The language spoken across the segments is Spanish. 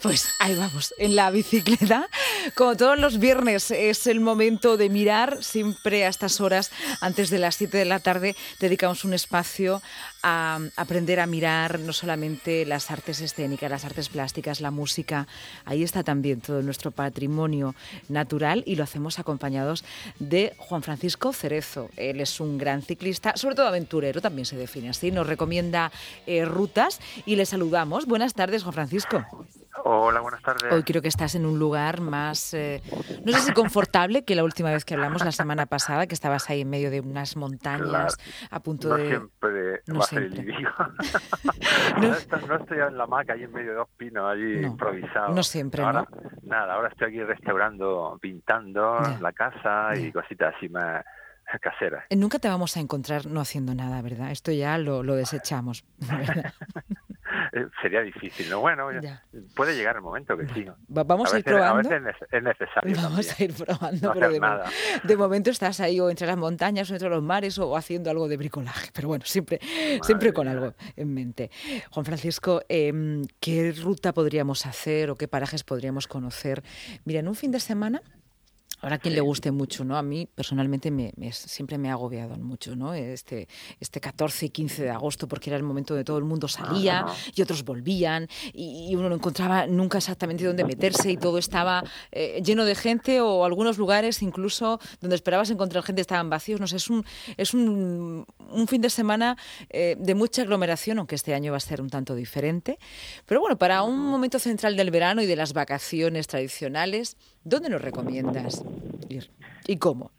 Pues ahí vamos, en la bicicleta. Como todos los viernes es el momento de mirar, siempre a estas horas, antes de las 7 de la tarde, dedicamos un espacio a aprender a mirar no solamente las artes escénicas, las artes plásticas, la música. Ahí está también todo nuestro patrimonio natural y lo hacemos acompañados de Juan Francisco Cerezo. Él es un gran ciclista, sobre todo aventurero, también se define así. Nos recomienda eh, rutas y le saludamos. Buenas tardes, Juan Francisco. Hola, buenas tardes. Hoy creo que estás en un lugar más, eh, no sé si confortable que la última vez que hablamos la semana pasada, que estabas ahí en medio de unas montañas a punto no de... Siempre no siempre. No- estoy, no estoy en la hamaca ahí en medio de dos pinos, allí No, improvisado. no siempre, ahora, ¿no? Nada, ahora estoy aquí restaurando, pintando la casa y cositas así más caseras. Nunca te vamos a encontrar no haciendo nada, ¿verdad? Esto ya lo, lo desechamos. ¿verdad? Sería difícil, ¿no? Bueno, Ya. puede llegar el momento que sí. Va- Vamos a, ir veces, probando. A veces es nece- es necesario. Vamos también. a ir probando, No pero de, nada. de momento estás ahí o entre las montañas o entre los mares o haciendo algo de bricolaje. Pero bueno, siempre, siempre con algo en mente. Juan Francisco, em, ¿qué ruta podríamos hacer o qué parajes podríamos conocer? Mira, en un fin de semana Ahora quien le guste mucho, ¿no? A mí personalmente me, me- siempre me ha agobiado mucho, ¿no? Este, este 14 y 15 de agosto, porque era el momento de todo el mundo salía Ajá. y otros volvían y, y uno no encontraba nunca exactamente dónde meterse y todo estaba eh, lleno de gente o algunos lugares incluso donde esperabas encontrar gente estaban vacíos. No sé, es un, es un, un fin de semana eh, de mucha aglomeración, aunque este año va a ser un tanto diferente. Pero bueno, para un momento central del verano y de las vacaciones tradicionales, ¿dónde nos recomiendas ir? ¿Y cómo?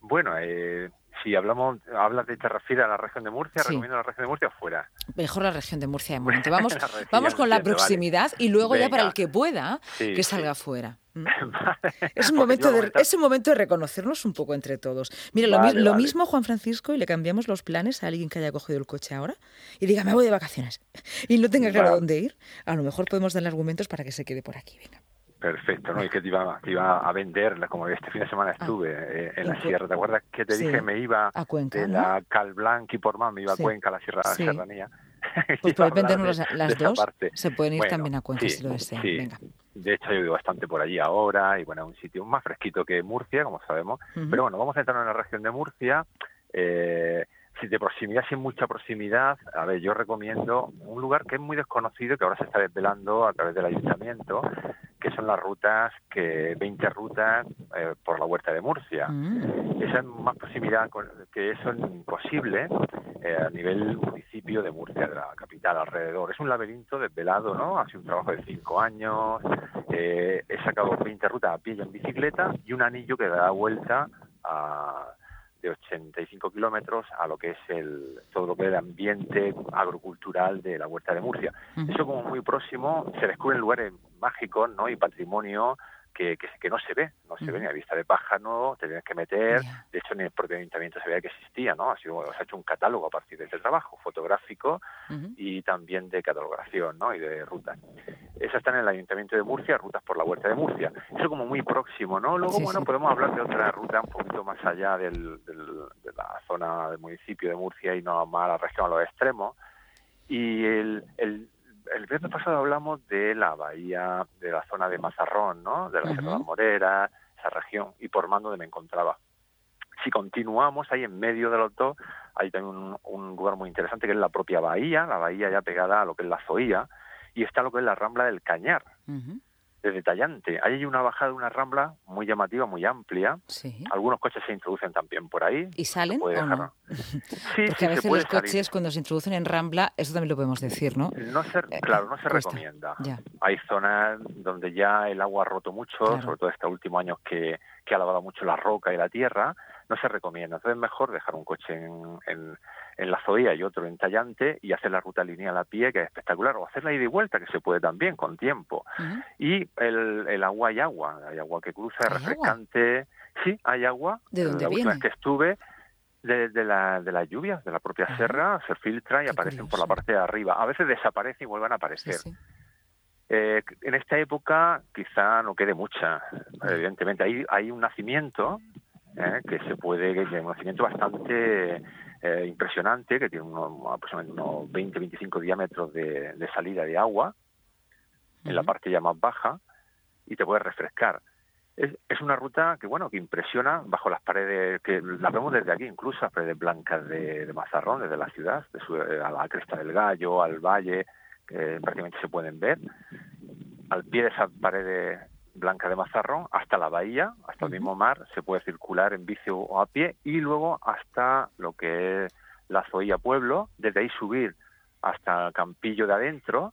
Bueno, eh, si hablamos, hablas de te refieres a la región de Murcia, Sí. recomiendo la región de Murcia fuera. Mejor la región de Murcia de momento. Vamos, región, vamos con la vale. proximidad y luego ya para el que pueda, Sí, que sí. salga fuera. ¿Mm? Vale. Es un, momento de, es un momento de reconocernos un poco entre todos. Mira, lo, Vale, lo mismo, Juan Francisco, y le cambiamos los planes a alguien que haya cogido el coche ahora y diga, me voy de vacaciones y no tenga claro dónde ir. A lo mejor podemos darle argumentos para que se quede por aquí. Venga. Perfecto, ¿no? Y que te iba, te iba a vender, como este fin de semana estuve eh, en la sierra. ¿Te acuerdas que te Sí, dije me iba a Cuenca, de la Calblanc y por más, me iba Sí. a Cuenca, a la sierra, Sí. serranía? Pues puedes vendernos las, de- las de esa dos. Se pueden ir Bueno, también a Cuenca si lo desean. Venga. De hecho, yo vivo bastante por allí ahora y bueno, es un sitio más fresquito que Murcia, como sabemos. Pero bueno, vamos a entrar en la región de Murcia. Eh, si de proximidad, sin mucha proximidad, a ver, yo recomiendo un lugar que es muy desconocido, que ahora se está desvelando a través del ayuntamiento, que son las rutas, que 20 rutas eh, por la huerta de Murcia. Mm. Esa es más proximidad con- que eso es imposible eh, a nivel municipio de Murcia, de la capital alrededor. Es un laberinto desvelado, ¿no? Ha sido un trabajo de cinco años. eh, he sacado 20 rutas a pie y en bicicleta y un anillo que da vuelta a, de 85 kilómetros a lo que es el todo lo que es el ambiente agrocultural de la huerta de Murcia. Eso como muy próximo se descubren lugares mágicos, ¿no? Y patrimonio que, que, que no se ve, no se ve ni a vista de pájaro, te tienes que meter. De hecho, ni el propio ayuntamiento se veía que existía, ¿no? Ha sido, se ha hecho un catálogo a partir de ese trabajo, fotográfico y también de catalogación, ¿no? Y de rutas. Esas están en el ayuntamiento de Murcia, rutas por la huerta de Murcia. Eso como muy próximo, ¿no? Luego, Sí, bueno, sí. podemos hablar de otra ruta un poquito más allá del, del- de la zona del municipio de Murcia y no más a la región, a los extremos. Y el, el, el viernes pasado hablamos de la bahía, de la zona de Mazarrón, ¿no? De la Sierra de Moreras, esa región, y por mando donde me encontraba. Si continuamos ahí en medio de los dos, hay también un, un lugar muy interesante que es la propia bahía, la bahía ya pegada a lo que es la Zoía, y está lo que es la Rambla del Cañar. Desde Tallante. Ahí hay una bajada de una rambla muy llamativa, muy amplia. Sí. Algunos coches se introducen también por ahí. ¿Y salen o no? Sí, Porque sí, a veces los salir. coches cuando se introducen en Rambla, eso también lo podemos decir, ¿no? No se, Eh, claro, no se cuesta. recomienda. Ya. Hay zonas donde ya el agua ha roto mucho, Claro. sobre todo estos últimos años que, que ha lavado mucho la roca y la tierra, no se recomienda. Entonces es mejor dejar un coche en, en, en la Zoía y otro en Tallante y hacer la ruta lineal a pie, que es espectacular, o hacer la ida y vuelta, que se puede también con tiempo. Y el, el agua hay agua, hay agua que cruza, es ¿Hay agua? refrescante. Sí, hay agua. ¿De dónde la última viene? vez que estuve, de, de, la, de las lluvias, de la propia Ajá. serra, se filtra y Qué aparecen por la parte de arriba. A veces desaparecen y vuelven a Sí, aparecer. sí. Eh, en esta época quizá no quede mucha, evidentemente. Hay, hay un nacimiento eh, que se puede, que es un nacimiento bastante eh, impresionante, que tiene unos, aproximadamente unos 20-25 diámetros de, de salida de agua. en la parte ya más baja, y te puedes refrescar. Es, es, una ruta que, bueno, que impresiona bajo las paredes, que la vemos desde aquí, incluso las paredes blancas de, de Mazarrón, desde la ciudad, de a la cresta del Gallo, al valle, que prácticamente se pueden ver. Al pie de esas paredes Blanca de Mazarrón hasta la bahía, hasta el mismo mar, se puede circular en bici o a pie y luego hasta lo que es la Zoía Pueblo, desde ahí subir hasta Campillo de adentro,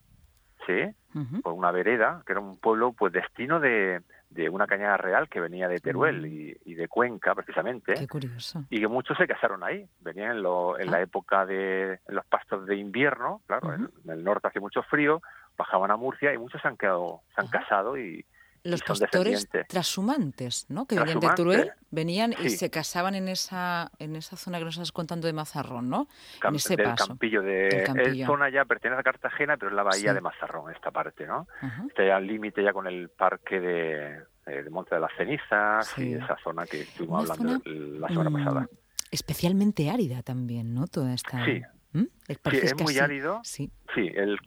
¿sí? Por una vereda, que era un pueblo pues destino de, de una cañada real que venía de Teruel mm. y, de Cuenca precisamente. Qué curioso. Y que muchos se casaron ahí, venían en, lo, en la ah. época de los pastos de invierno, claro, en, el norte hace mucho frío, bajaban a Murcia y muchos se han quedado, se han casado y, los pastores trashumantes, ¿no? Que venían de Teruel, venían y se casaban en esa en esa zona que nos estás contando de Mazarrón, ¿no? en ese del Campillo de Es zona ya pertenece a Cartagena, pero es la bahía de Mazarrón esta parte, ¿no? Está ya al límite ya con el parque de, de Monte de las Cenizas y esa zona que estuvimos hablando la semana pasada. Mm, especialmente árida también, ¿no? Toda esta Sí. ¿Mm? es muy árido. Sí, sí el,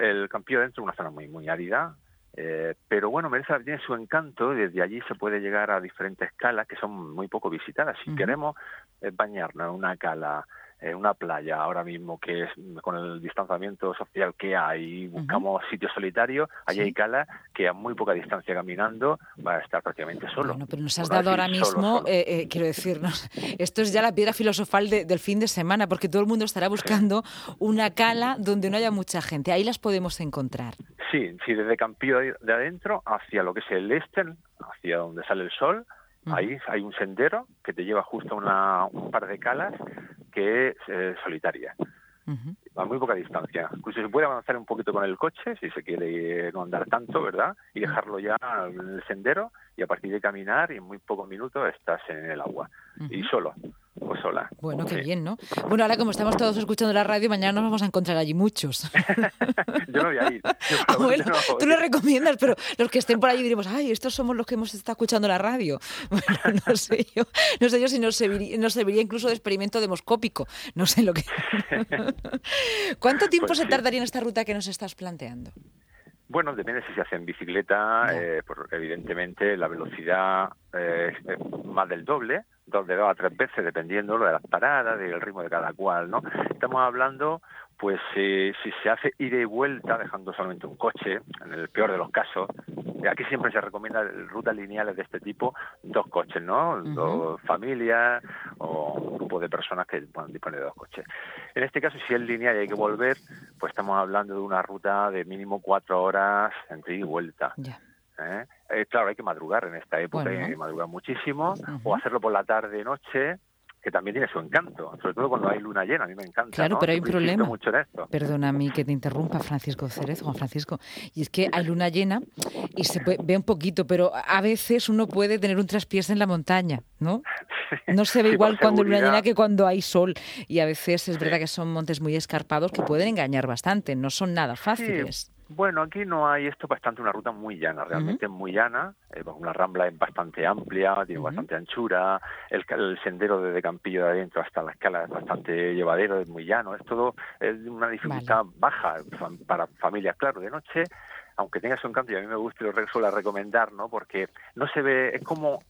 el Campillo dentro es una zona muy muy árida eh, pero bueno, Mereza tiene su encanto y desde allí se puede llegar a diferentes calas que son muy poco visitadas. Si queremos eh, bañarnos en una cala eh, una playa ahora mismo que es con el distanciamiento social que hay, buscamos sitios solitarios, allí hay cala que a muy poca distancia caminando va a estar prácticamente solo. Bueno, pero nos has dado ahora mismo, eh, quiero decirnos, esto es ya la piedra filosofal del fin de semana, porque todo el mundo estará buscando una cala donde no haya mucha gente. Ahí las podemos encontrar. Sí, sí, desde Campillo de adentro hacia lo que es el este, hacia donde sale el sol, Ahí hay un sendero que te lleva justo a una, un par de calas que es eh, solitaria. A muy poca distancia. Incluso se puede avanzar un poquito con el coche, si se quiere no andar tanto, ¿verdad? Y dejarlo ya en el sendero y a partir de caminar y en muy pocos minutos estás en el agua. Y solo pues sola. Bueno, qué bien, ¿no? Bueno, ahora como estamos todos escuchando la radio, mañana nos vamos a encontrar allí muchos. yo no voy a ir. Ah, bueno, tú lo recomiendas, pero los que estén por allí diremos, ay, estos somos los que hemos estado escuchando la radio. Bueno, no sé yo, no sé yo si nos serviría, incluso de experimento demoscópico. No sé lo que... ¿Cuánto tiempo pues se tardaría en esta ruta que nos estás planteando? Bueno, depende si se hace en bicicleta, eh, evidentemente la velocidad eh, es más del doble, dos de dos a tres veces, dependiendo de las paradas, del ritmo de cada cual, ¿no? Estamos hablando, pues, si se hace ida y vuelta, dejando solamente un coche, en el peor de los casos, aquí siempre se recomienda rutas lineales de este tipo, dos coches, ¿no? Dos familias o un grupo de personas que puedan disponer de dos coches. En este caso, si es lineal y hay que volver, pues estamos hablando de una ruta de mínimo cuatro horas entre ida y vuelta. ¿eh? Eh, claro, hay que madrugar en esta época, hay que madrugar muchísimo, o hacerlo por la tarde, noche, que también tiene su encanto, sobre todo cuando hay luna llena, a mí me encanta. Claro, pero hay un problema. Mucho Perdóname que te interrumpa, Francisco Cerezo, Juan Francisco, y es que hay luna llena y se ve un poquito, pero a veces uno puede tener un traspiés en la montaña, ¿no? No se ve igual cuando hay luna llena que cuando hay sol, y a veces es verdad que son montes muy escarpados que pueden engañar bastante, no son nada fáciles. Bueno, aquí no hay esto bastante una ruta muy llana, realmente es muy llana, eh, una rambla es bastante amplia, tiene bastante anchura, el, sendero desde Campillo de adentro hasta la escala es bastante llevadero, es muy llano, es todo, es una dificultad baja para familias, claro, de noche, aunque tenga su encanto y a mí me gusta y lo suelo recomendar, ¿no? Porque no se ve, es como,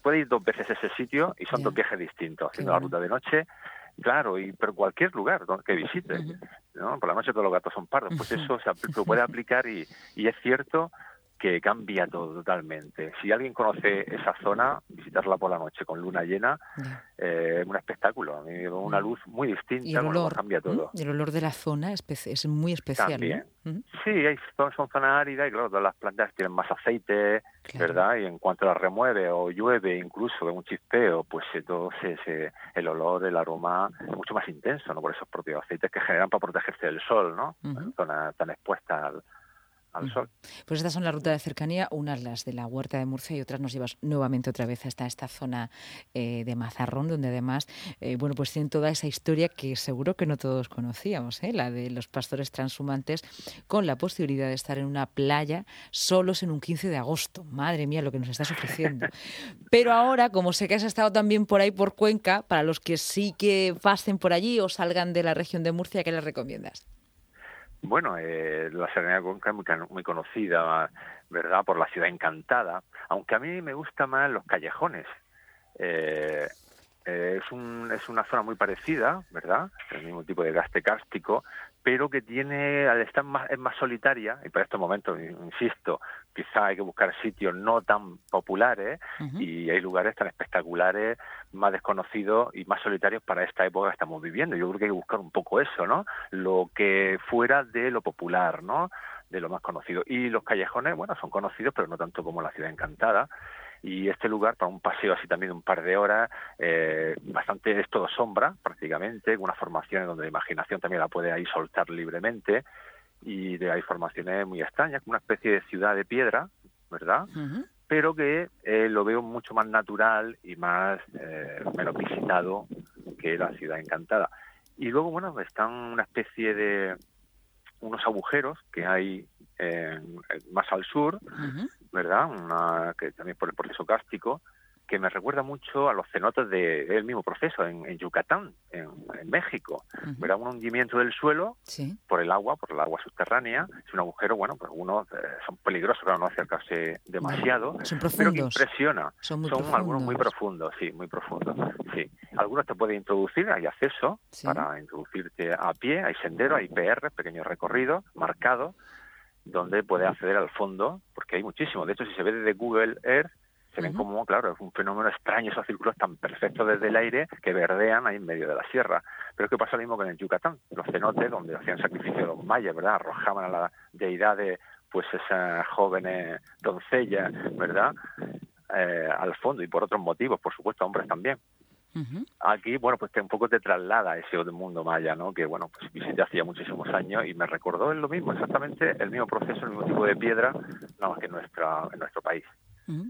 puede ir dos veces a ese sitio y son dos viajes distintos, haciendo la ruta de noche Claro, y pero cualquier lugar que visite, ¿no? Por la noche todos los gatos son pardos, pues eso se puede aplicar y, y es cierto que cambia todo totalmente. Si alguien conoce esa zona, visitarla por la noche con luna llena, eh, es un espectáculo, una luz muy distinta, ¿Y el olor, cambia todo. Y el olor de la zona es, muy especial. También. Sí, hay, son zonas áridas y claro, todas las plantas tienen más aceite, ¿verdad? Y en cuanto las remueve o llueve incluso de un chispeo, pues todo se, el olor, el aroma es mucho más intenso, ¿no? Por esos propios aceites que generan para protegerse del sol, ¿no? En zonas tan expuestas al, al sol. Pues estas son la ruta de cercanía, unas las de la Huerta de Murcia y otras nos llevas nuevamente otra vez hasta esta zona eh, de Mazarrón, donde además, eh, bueno, pues tienen toda esa historia que seguro que no todos conocíamos, ¿eh? la de los pastores transhumantes, con la posibilidad de estar en una playa solos en un 15 de agosto. Madre mía, lo que nos estás ofreciendo. Pero ahora, como sé que has estado también por ahí por Cuenca, para los que sí que pasen por allí o salgan de la región de Murcia, ¿qué les recomiendas? Bueno, eh, la Serenidad de Cuenca es muy, muy conocida, ¿verdad?, por la ciudad encantada, aunque a mí me gustan más los callejones. Eh, eh, es, un, es una zona muy parecida, ¿verdad? El mismo tipo de gaste cástico, pero que tiene, al estar más, es más solitaria, y para estos momentos, insisto, quizá hay que buscar sitios no tan populares y hay lugares tan espectaculares, más desconocidos y más solitarios para esta época que estamos viviendo. Yo creo que hay que buscar un poco eso, ¿no? Lo que fuera de lo popular, ¿no? De lo más conocido. Y los callejones, bueno, son conocidos, pero no tanto como la ciudad encantada y este lugar para un paseo así también de un par de horas, eh, bastante es todo sombra prácticamente, una formación donde la imaginación también la puede ahí soltar libremente y de, hay formaciones muy extrañas, como una especie de ciudad de piedra, ¿verdad? Pero que eh, lo veo mucho más natural y más eh, menos visitado que la ciudad encantada. Y luego, bueno, están una especie de unos agujeros que hay más al sur, ¿verdad? Una, que también por el proceso cástico, que me recuerda mucho a los cenotes del de, mismo proceso en, Yucatán, en, México. ¿verdad? Un hundimiento del suelo por el agua, por el agua subterránea. Es un agujero, bueno, pues algunos eh, son peligrosos para no acercarse demasiado, son pero que impresiona. Son, algunos muy profundos, sí, muy profundos. Sí. Algunos te pueden introducir, hay acceso para introducirte a pie, hay sendero, hay PR, pequeños recorridos marcados donde puede acceder al fondo, porque hay muchísimo. De hecho, si se ve desde Google Earth, se ven como, claro, es un fenómeno extraño esos círculos tan perfectos desde el aire que verdean ahí en medio de la sierra. Pero es que pasa lo mismo que en el Yucatán, los cenotes donde hacían sacrificio de los mayas, ¿verdad? Arrojaban a la deidad de pues esas jóvenes doncellas, ¿verdad? Eh, al fondo y por otros motivos, por supuesto, hombres también. Aquí, bueno, pues un poco te traslada ese otro mundo maya, ¿no? Que, bueno, pues visité hacía muchísimos años y me recordó en lo mismo, exactamente el mismo proceso, el mismo tipo de piedra, nada más que en, nuestra, en nuestro país.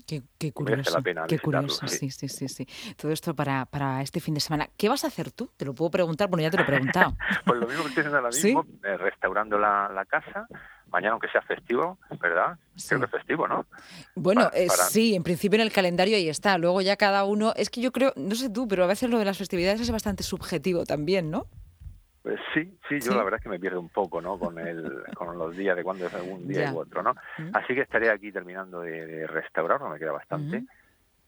qué, curioso. qué curioso, sí. sí, sí, sí, Todo esto para, para este fin de semana. ¿Qué vas a hacer tú? Te lo puedo preguntar, bueno, ya te lo he preguntado. pues lo mismo que estoy haciendo ahora mismo, eh, restaurando la, la casa, mañana aunque sea festivo, ¿verdad? Creo que es festivo, ¿no? Bueno, eh, sí, en principio en el calendario ahí está. Luego ya cada uno, es que yo creo, no sé tú, pero a veces lo de las festividades es bastante subjetivo también, ¿no? Pues sí, sí, yo la verdad es que me pierdo un poco, ¿no? Con el, con los días de cuándo es algún día u otro, ¿no? Así que estaré aquí terminando de, restaurar, no me queda bastante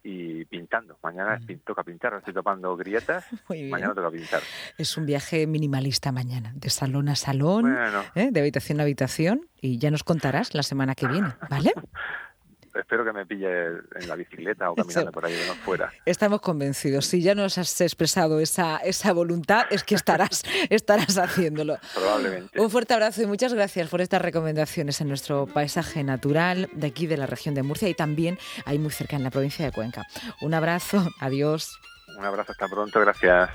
y pintando. Mañana mm. toca pintar, estoy topando grietas, mañana toca pintar. Es un viaje minimalista mañana, de salón a salón, ¿eh? de habitación a habitación, y ya nos contarás la semana que viene, ¿vale? espero que me pille en la bicicleta o caminando por ahí de fuera. Estamos convencidos. Si ya nos has expresado esa, esa voluntad, es que estarás, estarás haciéndolo. Probablemente. Un fuerte abrazo y muchas gracias por estas recomendaciones en nuestro paisaje natural de aquí de la región de Murcia y también ahí muy cerca en la provincia de Cuenca. Un abrazo, adiós. Un abrazo, hasta pronto, gracias.